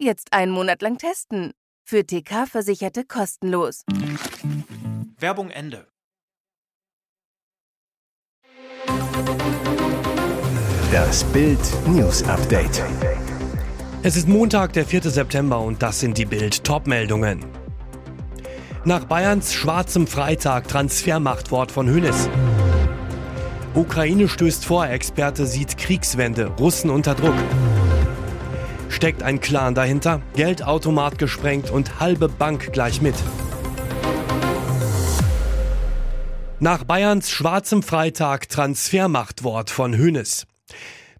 Jetzt einen Monat lang testen. Für TK-Versicherte kostenlos. Werbung Ende. Das Bild News Update. Es ist Montag, der 4. September und das sind die Bild Topmeldungen. Nach Bayerns schwarzem Freitag Transfermachtwort von Hönes. Ukraine stößt vor, Experte sieht Kriegswende, Russen unter Druck. Steckt ein Clan dahinter, Geldautomat gesprengt und halbe Bank gleich mit. Nach Bayerns schwarzem Freitag Transfermachtwort von Hönes.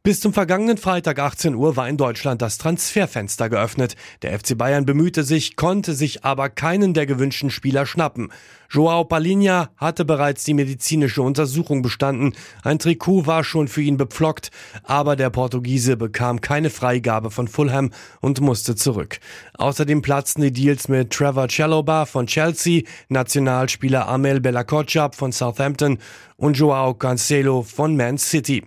Bis zum vergangenen Freitag 18 Uhr war in Deutschland das Transferfenster geöffnet. Der FC Bayern bemühte sich, konnte sich aber keinen der gewünschten Spieler schnappen. Joao Palinha hatte bereits die medizinische Untersuchung bestanden. Ein Trikot war schon für ihn bepflockt, aber der Portugiese bekam keine Freigabe von Fulham und musste zurück. Außerdem platzten die Deals mit Trevor Chalobah von Chelsea, Nationalspieler Amel Bellacocab von Southampton und Joao Cancelo von Man City.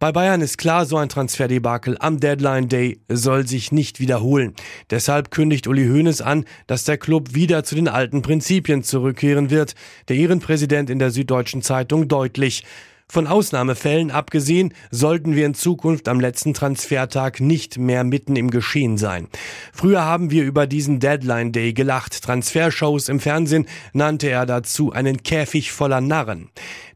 Bei Bayern ist klar, so ein Transferdebakel am Deadline Day soll sich nicht wiederholen. Deshalb kündigt Uli Hoeneß an, dass der Club wieder zu den alten Prinzipien zurückkehren wird. Der Ehrenpräsident in der Süddeutschen Zeitung deutlich. Von Ausnahmefällen abgesehen, sollten wir in Zukunft am letzten Transfertag nicht mehr mitten im Geschehen sein. Früher haben wir über diesen Deadline Day gelacht. Transfershows im Fernsehen nannte er dazu einen Käfig voller Narren.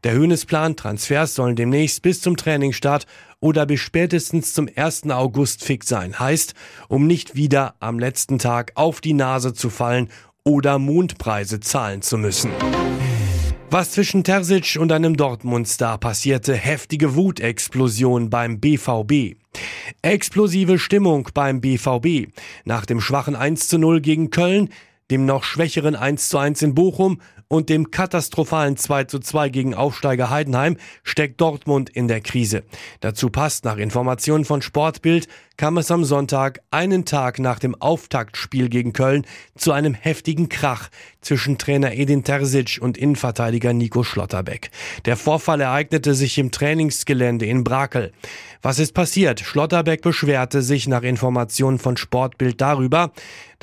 Der Höhnesplan Transfers sollen demnächst bis zum Trainingsstart oder bis spätestens zum 1. August fix sein. Heißt, um nicht wieder am letzten Tag auf die Nase zu fallen oder Mondpreise zahlen zu müssen. Was zwischen Terzic und einem Dortmund-Star passierte, heftige Wutexplosion beim BVB. Explosive Stimmung beim BVB. Nach dem schwachen 1 zu 0 gegen Köln, dem noch schwächeren 1 zu 1 in Bochum und dem katastrophalen 2 zu 2 gegen Aufsteiger Heidenheim steckt Dortmund in der Krise. Dazu passt nach Informationen von Sportbild kam es am Sonntag, einen Tag nach dem Auftaktspiel gegen Köln, zu einem heftigen Krach zwischen Trainer Edin Terzic und Innenverteidiger Nico Schlotterbeck. Der Vorfall ereignete sich im Trainingsgelände in Brakel. Was ist passiert? Schlotterbeck beschwerte sich nach Informationen von Sportbild darüber,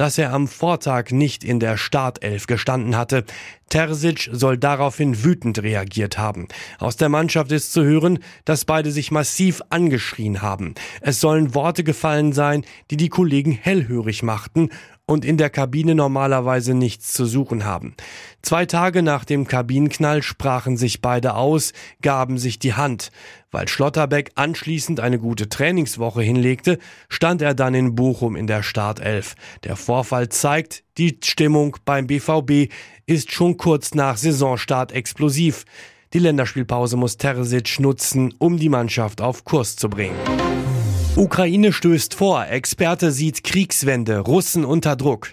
dass er am Vortag nicht in der Startelf gestanden hatte. Terzic soll daraufhin wütend reagiert haben. Aus der Mannschaft ist zu hören, dass beide sich massiv angeschrien haben. Es sollen Worte gefallen sein, die die Kollegen hellhörig machten und in der Kabine normalerweise nichts zu suchen haben. Zwei Tage nach dem Kabinenknall sprachen sich beide aus, gaben sich die Hand. Weil Schlotterbeck anschließend eine gute Trainingswoche hinlegte, stand er dann in Bochum in der Startelf. Der Vorfall zeigt, die Stimmung beim BVB ist schon kurz nach Saisonstart explosiv. Die Länderspielpause muss Terzic nutzen, um die Mannschaft auf Kurs zu bringen. Ukraine stößt vor, Experte sieht Kriegswende, Russen unter Druck.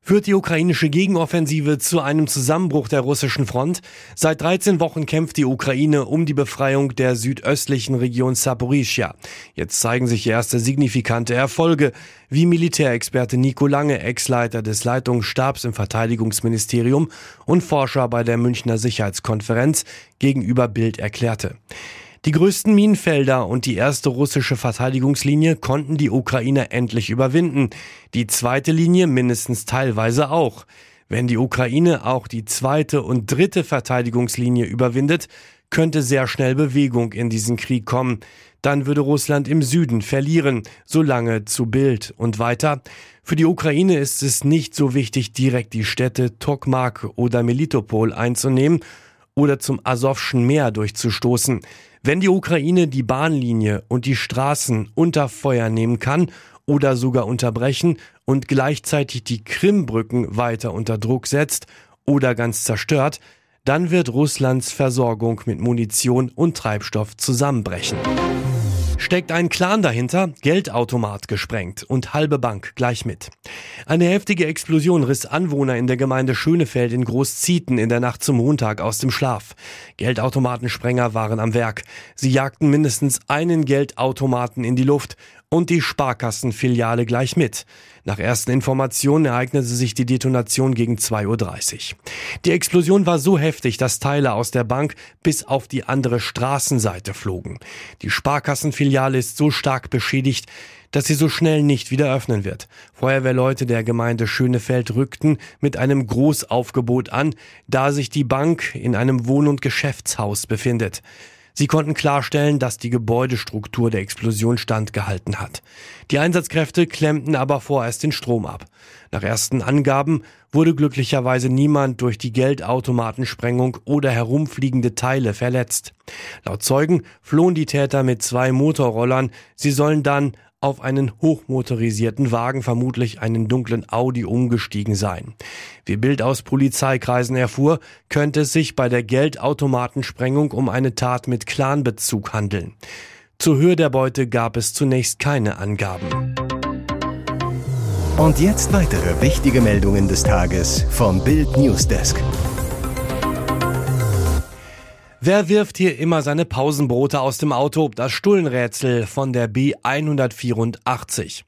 Führt die ukrainische Gegenoffensive zu einem Zusammenbruch der russischen Front? Seit 13 Wochen kämpft die Ukraine um die Befreiung der südöstlichen Region Saporischia. Jetzt zeigen sich erste signifikante Erfolge, wie Militärexperte Nico Lange, Ex-Leiter des Leitungsstabs im Verteidigungsministerium und Forscher bei der Münchner Sicherheitskonferenz gegenüber Bild erklärte. Die größten Minenfelder und die erste russische Verteidigungslinie konnten die Ukrainer endlich überwinden. Die zweite Linie mindestens teilweise auch. Wenn die Ukraine auch die zweite und dritte Verteidigungslinie überwindet, könnte sehr schnell Bewegung in diesen Krieg kommen. Dann würde Russland im Süden verlieren, solange zu Bild und weiter. Für die Ukraine ist es nicht so wichtig, direkt die Städte Tokmak oder Melitopol einzunehmen oder zum Asowschen Meer durchzustoßen. Wenn die Ukraine die Bahnlinie und die Straßen unter Feuer nehmen kann oder sogar unterbrechen und gleichzeitig die Krimbrücken weiter unter Druck setzt oder ganz zerstört, dann wird Russlands Versorgung mit Munition und Treibstoff zusammenbrechen. Steckt ein Clan dahinter, Geldautomat gesprengt und halbe Bank gleich mit. Eine heftige Explosion riss Anwohner in der Gemeinde Schönefeld in Großzieten in der Nacht zum Montag aus dem Schlaf. Geldautomatensprenger waren am Werk. Sie jagten mindestens einen Geldautomaten in die Luft und die Sparkassenfiliale gleich mit. Nach ersten Informationen ereignete sich die Detonation gegen 2.30 Uhr. Die Explosion war so heftig, dass Teile aus der Bank bis auf die andere Straßenseite flogen. Die Sparkassenfiliale ist so stark beschädigt, dass sie so schnell nicht wieder öffnen wird. Feuerwehrleute der Gemeinde Schönefeld rückten mit einem Großaufgebot an, da sich die Bank in einem Wohn- und Geschäftshaus befindet. Sie konnten klarstellen, dass die Gebäudestruktur der Explosion standgehalten hat. Die Einsatzkräfte klemmten aber vorerst den Strom ab. Nach ersten Angaben wurde glücklicherweise niemand durch die Geldautomatensprengung oder herumfliegende Teile verletzt. Laut Zeugen flohen die Täter mit zwei Motorrollern. Sie sollen dann auf einen hochmotorisierten Wagen, vermutlich einen dunklen Audi, umgestiegen sein. Wie Bild aus Polizeikreisen erfuhr, könnte es sich bei der Geldautomatensprengung um eine Tat mit Clanbezug handeln. Zur Höhe der Beute gab es zunächst keine Angaben. Und jetzt weitere wichtige Meldungen des Tages vom Bild Newsdesk. Wer wirft hier immer seine Pausenbrote aus dem Auto? Das Stullenrätsel von der B184.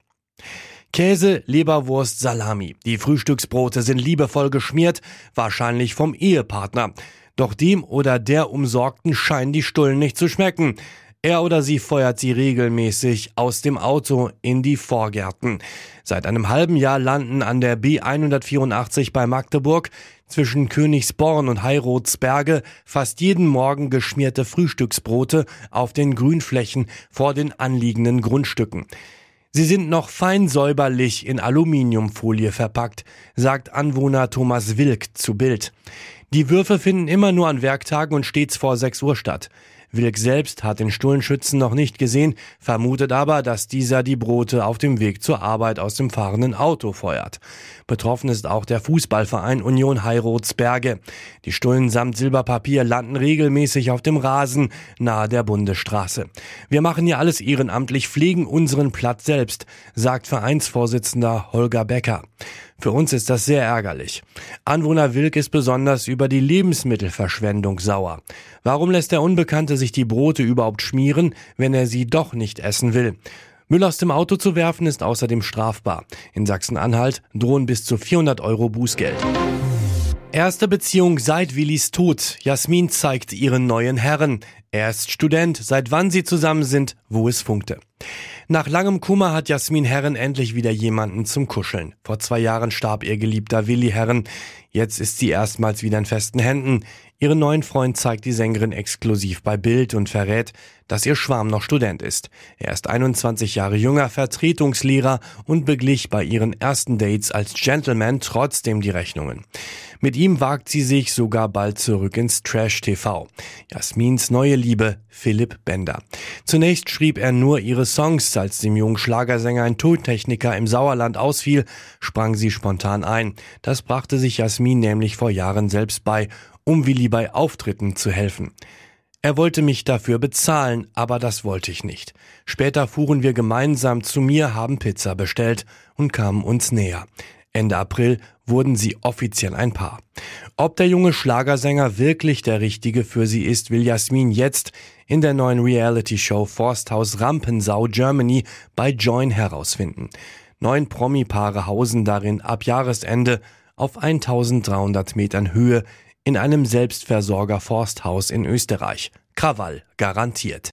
Käse, Leberwurst, Salami. Die Frühstücksbrote sind liebevoll geschmiert, wahrscheinlich vom Ehepartner. Doch dem oder der Umsorgten scheinen die Stullen nicht zu schmecken. Er oder sie feuert sie regelmäßig aus dem Auto in die Vorgärten. Seit einem halben Jahr landen an der B184 bei Magdeburg zwischen Königsborn und Heirotsberge fast jeden Morgen geschmierte Frühstücksbrote auf den Grünflächen vor den anliegenden Grundstücken. Sie sind noch fein säuberlich in Aluminiumfolie verpackt, sagt Anwohner Thomas Wilk zu Bild. Die Würfe finden immer nur an Werktagen und stets vor 6 Uhr statt. Wilk selbst hat den Stullenschützen noch nicht gesehen, vermutet aber, dass dieser die Brote auf dem Weg zur Arbeit aus dem fahrenden Auto feuert. Betroffen ist auch der Fußballverein Union Heirotsberge. Die Stullen samt Silberpapier landen regelmäßig auf dem Rasen nahe der Bundesstraße. Wir machen hier alles ehrenamtlich, pflegen unseren Platz selbst, sagt Vereinsvorsitzender Holger Becker. Für uns ist das sehr ärgerlich. Anwohner Wilk ist besonders über die Lebensmittelverschwendung sauer. Warum lässt der Unbekannte sich die Brote überhaupt schmieren, wenn er sie doch nicht essen will? Müll aus dem Auto zu werfen ist außerdem strafbar. In Sachsen-Anhalt drohen bis zu 400 Euro Bußgeld. Erste Beziehung seit Willis Tod. Jasmin zeigt ihren neuen Herren. Er ist Student, seit wann sie zusammen sind, wo es funkte. Nach langem Kummer hat Jasmin Herren endlich wieder jemanden zum Kuscheln. Vor zwei Jahren starb ihr geliebter Willi Herren. Jetzt ist sie erstmals wieder in festen Händen. Ihren neuen Freund zeigt die Sängerin exklusiv bei Bild und verrät, dass ihr Schwarm noch Student ist. Er ist 21 Jahre jünger, Vertretungslehrer und beglich bei ihren ersten Dates als Gentleman trotzdem die Rechnungen. Mit ihm wagt sie sich sogar bald zurück ins Trash-TV. Jasmins neue Liebe, Philipp Bender. Zunächst schrieb er nur ihre Songs. Als dem jungen Schlagersänger ein Tontechniker im Sauerland ausfiel, sprang sie spontan ein. Das brachte sich Jasmin nämlich vor Jahren selbst bei, um Willi bei Auftritten zu helfen. Er wollte mich dafür bezahlen, aber das wollte ich nicht. Später fuhren wir gemeinsam zu mir, haben Pizza bestellt und kamen uns näher. Ende April wurden sie offiziell ein Paar. Ob der junge Schlagersänger wirklich der Richtige für sie ist, will Jasmin jetzt in der neuen Reality-Show Forsthaus Rampensau Germany bei Join herausfinden. Neun Promi-Paare hausen darin ab Jahresende auf 1300 Metern Höhe in einem Selbstversorger Forsthaus in Österreich. Krawall garantiert.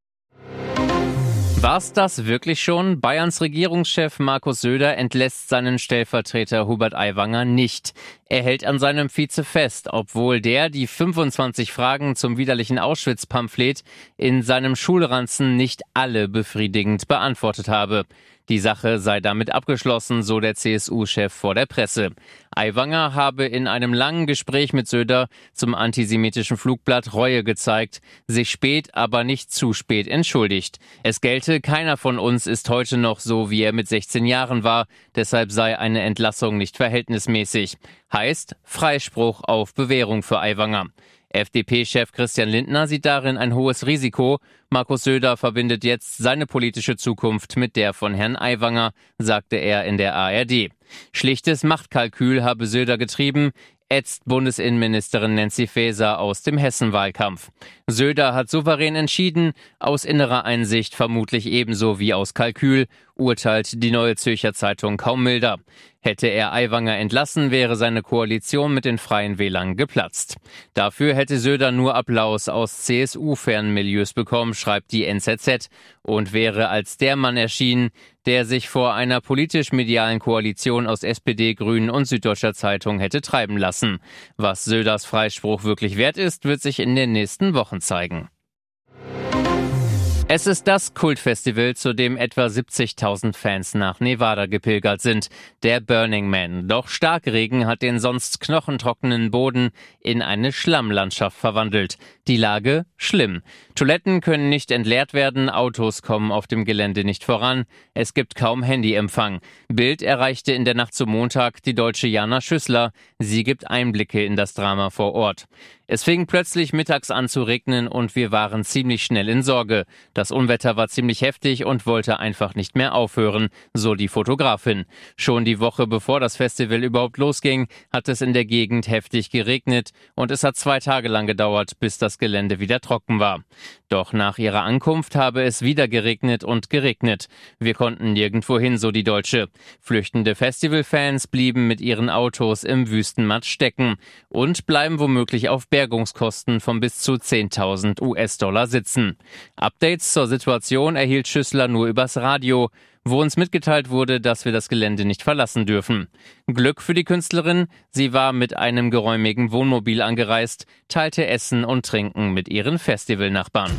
War's das wirklich schon? Bayerns Regierungschef Markus Söder entlässt seinen Stellvertreter Hubert Aiwanger nicht. Er hält an seinem Vize fest, obwohl der die 25 Fragen zum widerlichen Auschwitz-Pamphlet in seinem Schulranzen nicht alle befriedigend beantwortet habe. Die Sache sei damit abgeschlossen, so der CSU-Chef vor der Presse. Aiwanger habe in einem langen Gespräch mit Söder zum antisemitischen Flugblatt Reue gezeigt, sich spät, aber nicht zu spät entschuldigt. Es gelte, keiner von uns ist heute noch so, wie er mit 16 Jahren war, deshalb sei eine Entlassung nicht verhältnismäßig. Heißt Freispruch auf Bewährung für Aiwanger. FDP-Chef Christian Lindner sieht darin ein hohes Risiko. Markus Söder verbindet jetzt seine politische Zukunft mit der von Herrn Aiwanger, sagte er in der ARD. Schlichtes Machtkalkül habe Söder getrieben ätzt Bundesinnenministerin Nancy Faeser aus dem Hessenwahlkampf. Söder hat souverän entschieden, aus innerer Einsicht vermutlich ebenso wie aus Kalkül, urteilt die Neue Zürcher Zeitung kaum milder. Hätte er Aiwanger entlassen, wäre seine Koalition mit den Freien Wählern geplatzt. Dafür hätte Söder nur Applaus aus CSU-fernen Milieus bekommen, schreibt die NZZ, und wäre als der Mann erschienen, der sich vor einer politisch-medialen Koalition aus SPD, Grünen und Süddeutscher Zeitung hätte treiben lassen. Was Söders Freispruch wirklich wert ist, wird sich in den nächsten Wochen zeigen. Es ist das Kultfestival, zu dem etwa 70.000 Fans nach Nevada gepilgert sind, der Burning Man. Doch Starkregen hat den sonst knochentrockenen Boden in eine Schlammlandschaft verwandelt. Die Lage schlimm. Toiletten können nicht entleert werden, Autos kommen auf dem Gelände nicht voran, es gibt kaum Handyempfang. Bild erreichte in der Nacht zum Montag die deutsche Jana Schüssler. Sie gibt Einblicke in das Drama vor Ort. Es fing plötzlich mittags an zu regnen und wir waren ziemlich schnell in Sorge. Das Unwetter war ziemlich heftig und wollte einfach nicht mehr aufhören, so die Fotografin. Schon die Woche bevor das Festival überhaupt losging, hat es in der Gegend heftig geregnet und es hat zwei Tage lang gedauert, bis das Gelände wieder trocken war. Doch nach ihrer Ankunft habe es wieder geregnet und geregnet. Wir konnten nirgendwo hin, so die Deutsche. Flüchtende Festivalfans blieben mit ihren Autos im Wüstenmatsch stecken und bleiben womöglich auf Bergungskosten von bis zu 10.000 US-Dollar sitzen. Updates zur Situation erhielt Schüssler nur übers Radio, wo uns mitgeteilt wurde, dass wir das Gelände nicht verlassen dürfen. Glück für die Künstlerin, sie war mit einem geräumigen Wohnmobil angereist, teilte Essen und Trinken mit ihren Festivalnachbarn.